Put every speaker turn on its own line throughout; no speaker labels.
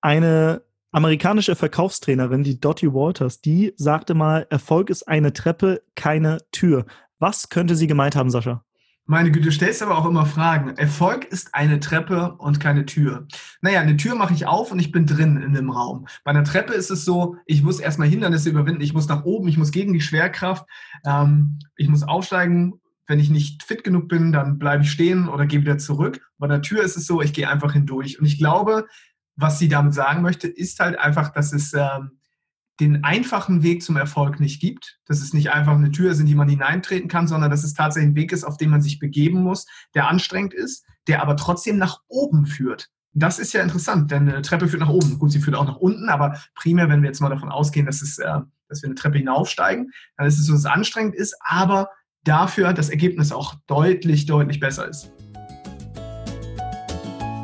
Eine amerikanische Verkaufstrainerin, die Dottie Walters, die sagte mal, Erfolg ist eine Treppe, keine Tür. Was könnte sie gemeint haben, Sascha?
Meine Güte, du stellst aber auch immer Fragen. Erfolg ist eine Treppe und keine Tür. Naja, eine Tür mache ich auf und ich bin drin in dem Raum. Bei einer Treppe ist es so, ich muss erstmal Hindernisse überwinden, ich muss nach oben, ich muss gegen die Schwerkraft, ähm, ich muss aufsteigen. Wenn ich nicht fit genug bin, dann bleibe ich stehen oder gehe wieder zurück. Bei der Tür ist es so, ich gehe einfach hindurch. Und ich glaube, was sie damit sagen möchte, ist halt einfach, dass es ähm, den einfachen Weg zum Erfolg nicht gibt, dass es nicht einfach eine Tür ist, in die man hineintreten kann, sondern dass es tatsächlich ein Weg ist, auf den man sich begeben muss, der anstrengend ist, der aber trotzdem nach oben führt. Das ist ja interessant, denn eine Treppe führt nach oben. Gut, sie führt auch nach unten, aber primär, wenn wir jetzt mal davon ausgehen, dass, es, äh, dass wir eine Treppe hinaufsteigen, dann ist es so, dass es anstrengend ist, aber dafür das Ergebnis auch deutlich, deutlich besser ist.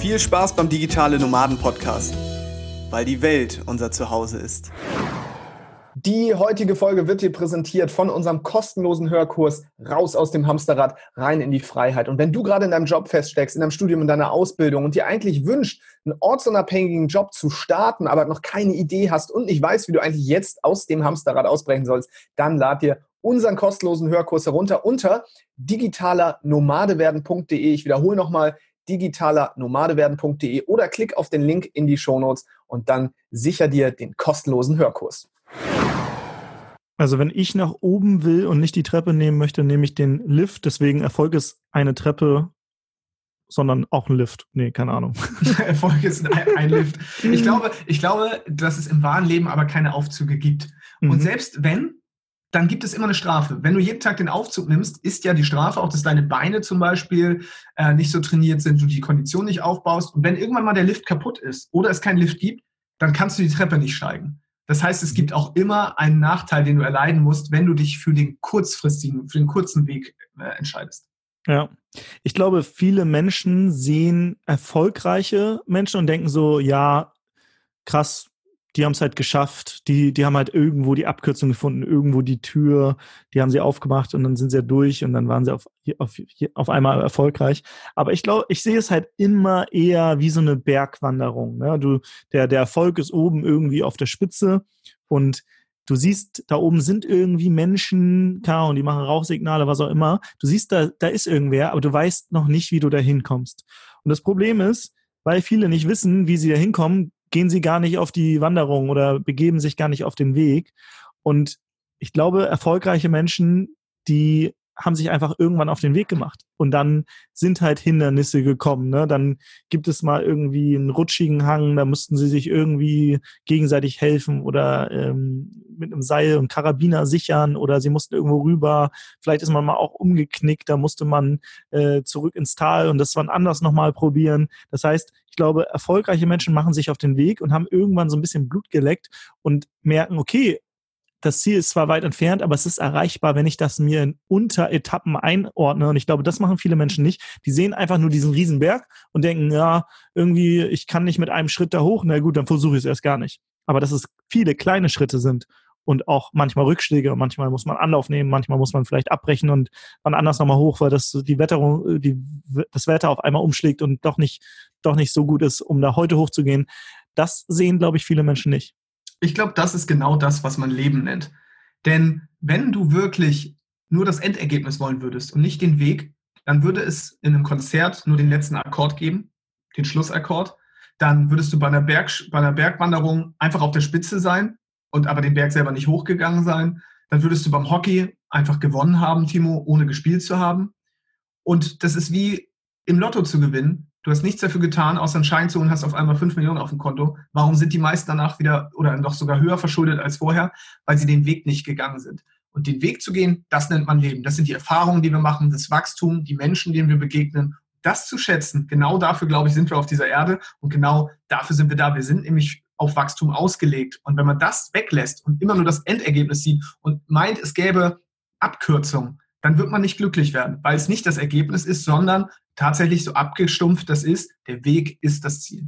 Viel Spaß beim Digitale Nomaden Podcast, weil die Welt unser Zuhause ist.
Die heutige Folge wird dir präsentiert von unserem kostenlosen Hörkurs Raus aus dem Hamsterrad, rein in die Freiheit. Und wenn du gerade in deinem Job feststeckst, in deinem Studium, in deiner Ausbildung und dir eigentlich wünscht, einen ortsunabhängigen Job zu starten, aber noch keine Idee hast und nicht weißt, wie du eigentlich jetzt aus dem Hamsterrad ausbrechen sollst, dann lad dir unseren kostenlosen Hörkurs herunter unter digitalernomadewerden.de. Ich wiederhole nochmal digitalernomadewerden.de oder klick auf den Link in die Shownotes und dann sicher dir den kostenlosen Hörkurs.
Also wenn ich nach oben will und nicht die Treppe nehmen möchte, nehme ich den Lift. Deswegen Erfolg ist eine Treppe, sondern auch ein Lift. Nee, keine Ahnung.
Erfolg ist ein, ein, Lift. Ich glaube, ich glaube, dass es im wahren Leben aber keine Aufzüge gibt. Und mhm. selbst wenn, dann gibt es immer eine Strafe. Wenn du jeden Tag den Aufzug nimmst, ist ja die Strafe auch, dass deine Beine zum Beispiel äh, nicht so trainiert sind, du die Kondition nicht aufbaust. Und wenn irgendwann mal der Lift kaputt ist oder es keinen Lift gibt, dann kannst du die Treppe nicht steigen. Das heißt, es gibt auch immer einen Nachteil, den du erleiden musst, wenn du dich für den kurzfristigen, für den kurzen Weg äh, entscheidest.
Ja, ich glaube, viele Menschen sehen erfolgreiche Menschen und denken so, ja, krass, die haben es halt geschafft, die, die haben halt irgendwo die Abkürzung gefunden, irgendwo die Tür, die haben sie aufgemacht und dann sind sie ja durch und dann waren sie auf, auf, auf einmal erfolgreich. Aber ich glaube, ich sehe es halt immer eher wie so eine Bergwanderung. Ne? Du, der, der Erfolg ist oben irgendwie auf der Spitze und du siehst, da oben sind irgendwie Menschen, klar, und die machen Rauchsignale, was auch immer. Du siehst, da, da ist irgendwer, aber du weißt noch nicht, wie du da hinkommst. Und das Problem ist, weil viele nicht wissen, wie sie da hinkommen, gehen sie gar nicht auf die Wanderung oder begeben sich gar nicht auf den Weg. Und ich glaube, erfolgreiche Menschen, die haben sich einfach irgendwann auf den Weg gemacht. Und dann sind halt Hindernisse gekommen. Ne? Dann gibt es mal irgendwie einen rutschigen Hang, da mussten sie sich irgendwie gegenseitig helfen oder ähm, mit einem Seil und Karabiner sichern oder sie mussten irgendwo rüber. Vielleicht ist man mal auch umgeknickt, da musste man äh, zurück ins Tal und das wann anders nochmal probieren. Das heißt, ich glaube, erfolgreiche Menschen machen sich auf den Weg und haben irgendwann so ein bisschen Blut geleckt und merken, okay, das Ziel ist zwar weit entfernt, aber es ist erreichbar, wenn ich das mir in Unteretappen einordne. Und ich glaube, das machen viele Menschen nicht. Die sehen einfach nur diesen Riesenberg und denken, ja, irgendwie, ich kann nicht mit einem Schritt da hoch. Na gut, dann versuche ich es erst gar nicht. Aber dass es viele kleine Schritte sind und auch manchmal Rückschläge. Manchmal muss man Anlauf nehmen, manchmal muss man vielleicht abbrechen und wann anders nochmal hoch, weil das die Wetterung, die, das Wetter auf einmal umschlägt und doch nicht, doch nicht so gut ist, um da heute hochzugehen. Das sehen, glaube ich, viele Menschen nicht.
Ich glaube, das ist genau das, was man Leben nennt. Denn wenn du wirklich nur das Endergebnis wollen würdest und nicht den Weg, dann würde es in einem Konzert nur den letzten Akkord geben, den Schlussakkord. Dann würdest du bei einer, Berg, bei einer Bergwanderung einfach auf der Spitze sein und aber den Berg selber nicht hochgegangen sein. Dann würdest du beim Hockey einfach gewonnen haben, Timo, ohne gespielt zu haben. Und das ist wie im Lotto zu gewinnen. Du hast nichts dafür getan, außer einen Schein zu und hast auf einmal 5 Millionen auf dem Konto. Warum sind die meisten danach wieder oder noch sogar höher verschuldet als vorher? Weil sie den Weg nicht gegangen sind. Und den Weg zu gehen, das nennt man Leben. Das sind die Erfahrungen, die wir machen, das Wachstum, die Menschen, denen wir begegnen. Das zu schätzen, genau dafür, glaube ich, sind wir auf dieser Erde und genau dafür sind wir da. Wir sind nämlich auf Wachstum ausgelegt. Und wenn man das weglässt und immer nur das Endergebnis sieht und meint, es gäbe Abkürzungen, dann wird man nicht glücklich werden, weil es nicht das Ergebnis ist, sondern tatsächlich so abgestumpft das ist, der Weg ist das Ziel.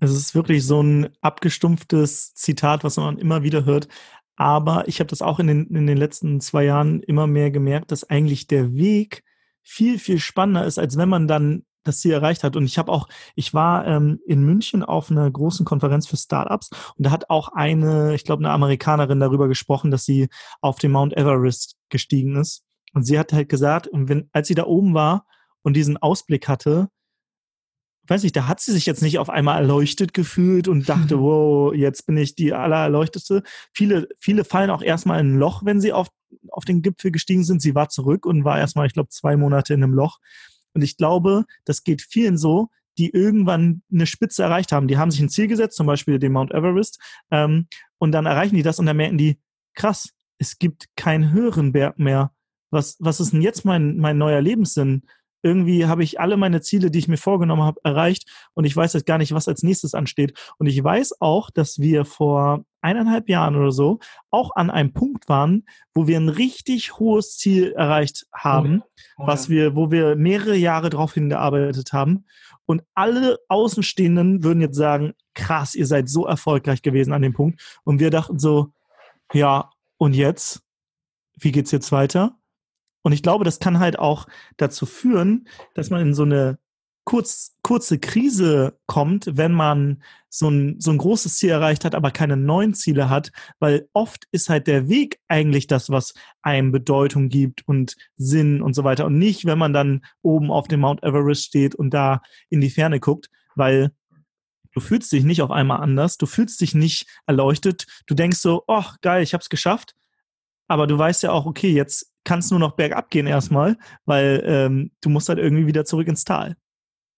Es ist wirklich so ein abgestumpftes Zitat, was man immer wieder hört. Aber ich habe das auch in den, in den letzten zwei Jahren immer mehr gemerkt, dass eigentlich der Weg viel, viel spannender ist, als wenn man dann das Ziel erreicht hat. Und ich habe auch, ich war ähm, in München auf einer großen Konferenz für Startups und da hat auch eine, ich glaube, eine Amerikanerin darüber gesprochen, dass sie auf den Mount Everest gestiegen ist. Und sie hat halt gesagt, wenn, als sie da oben war und diesen Ausblick hatte, weiß ich, da hat sie sich jetzt nicht auf einmal erleuchtet gefühlt und dachte, wow, jetzt bin ich die allererleuchteste. Viele, viele fallen auch erstmal in ein Loch, wenn sie auf, auf den Gipfel gestiegen sind. Sie war zurück und war erstmal, ich glaube, zwei Monate in einem Loch. Und ich glaube, das geht vielen so, die irgendwann eine Spitze erreicht haben. Die haben sich ein Ziel gesetzt, zum Beispiel den Mount Everest, ähm, und dann erreichen die das und dann merken die, krass, es gibt keinen höheren Berg mehr. Was, was ist denn jetzt mein, mein neuer Lebenssinn? Irgendwie habe ich alle meine Ziele, die ich mir vorgenommen habe, erreicht und ich weiß jetzt gar nicht, was als nächstes ansteht. Und ich weiß auch, dass wir vor eineinhalb Jahren oder so auch an einem Punkt waren, wo wir ein richtig hohes Ziel erreicht haben, oh, oh, was wir, wo wir mehrere Jahre darauf hingearbeitet haben. Und alle Außenstehenden würden jetzt sagen, krass, ihr seid so erfolgreich gewesen an dem Punkt. Und wir dachten so, ja, und jetzt? Wie geht's jetzt weiter? Und ich glaube, das kann halt auch dazu führen, dass man in so eine kurz, kurze Krise kommt, wenn man so ein, so ein großes Ziel erreicht hat, aber keine neuen Ziele hat, weil oft ist halt der Weg eigentlich das, was einem Bedeutung gibt und Sinn und so weiter. Und nicht, wenn man dann oben auf dem Mount Everest steht und da in die Ferne guckt, weil du fühlst dich nicht auf einmal anders, du fühlst dich nicht erleuchtet, du denkst so, oh geil, ich hab's geschafft, aber du weißt ja auch, okay, jetzt kann es nur noch bergab gehen erstmal, weil ähm, du musst halt irgendwie wieder zurück ins Tal.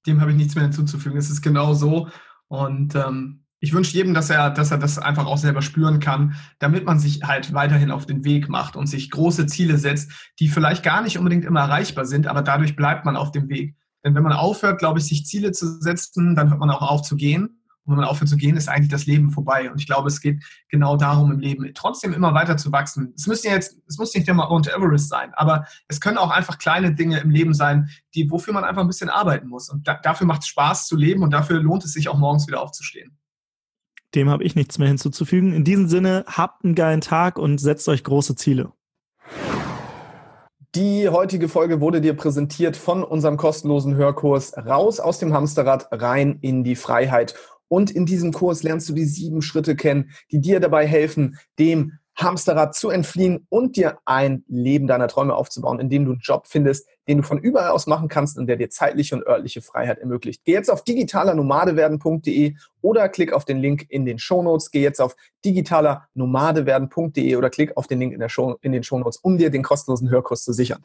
Dem habe ich nichts mehr hinzuzufügen. Es ist genau so. Und ähm, ich wünsche jedem, dass er, dass er das einfach auch selber spüren kann, damit man sich halt weiterhin auf den Weg macht und sich große Ziele setzt, die vielleicht gar nicht unbedingt immer erreichbar sind, aber dadurch bleibt man auf dem Weg. Denn wenn man aufhört, glaube ich, sich Ziele zu setzen, dann hört man auch auf zu gehen. Und wenn man aufhört zu gehen, ist eigentlich das Leben vorbei. Und ich glaube, es geht genau darum im Leben, trotzdem immer weiter zu wachsen. Es müsste jetzt, es muss nicht immer Mount Everest sein, aber es können auch einfach kleine Dinge im Leben sein, die, wofür man einfach ein bisschen arbeiten muss. Und da, dafür macht es Spaß zu leben und dafür lohnt es sich auch morgens wieder aufzustehen.
Dem habe ich nichts mehr hinzuzufügen. In diesem Sinne, habt einen geilen Tag und setzt euch große Ziele.
Die heutige Folge wurde dir präsentiert von unserem kostenlosen Hörkurs Raus aus dem Hamsterrad, rein in die Freiheit. Und in diesem Kurs lernst du die sieben Schritte kennen, die dir dabei helfen, dem Hamsterrad zu entfliehen und dir ein Leben deiner Träume aufzubauen, in dem du einen Job findest, den du von überall aus machen kannst und der dir zeitliche und örtliche Freiheit ermöglicht. Geh jetzt auf digitalernomadewerden.de oder klick auf den Link in den Shownotes. Geh jetzt auf digitalernomadewerden.de oder klick auf den Link in, Show, in den Shownotes, um dir den kostenlosen Hörkurs zu sichern.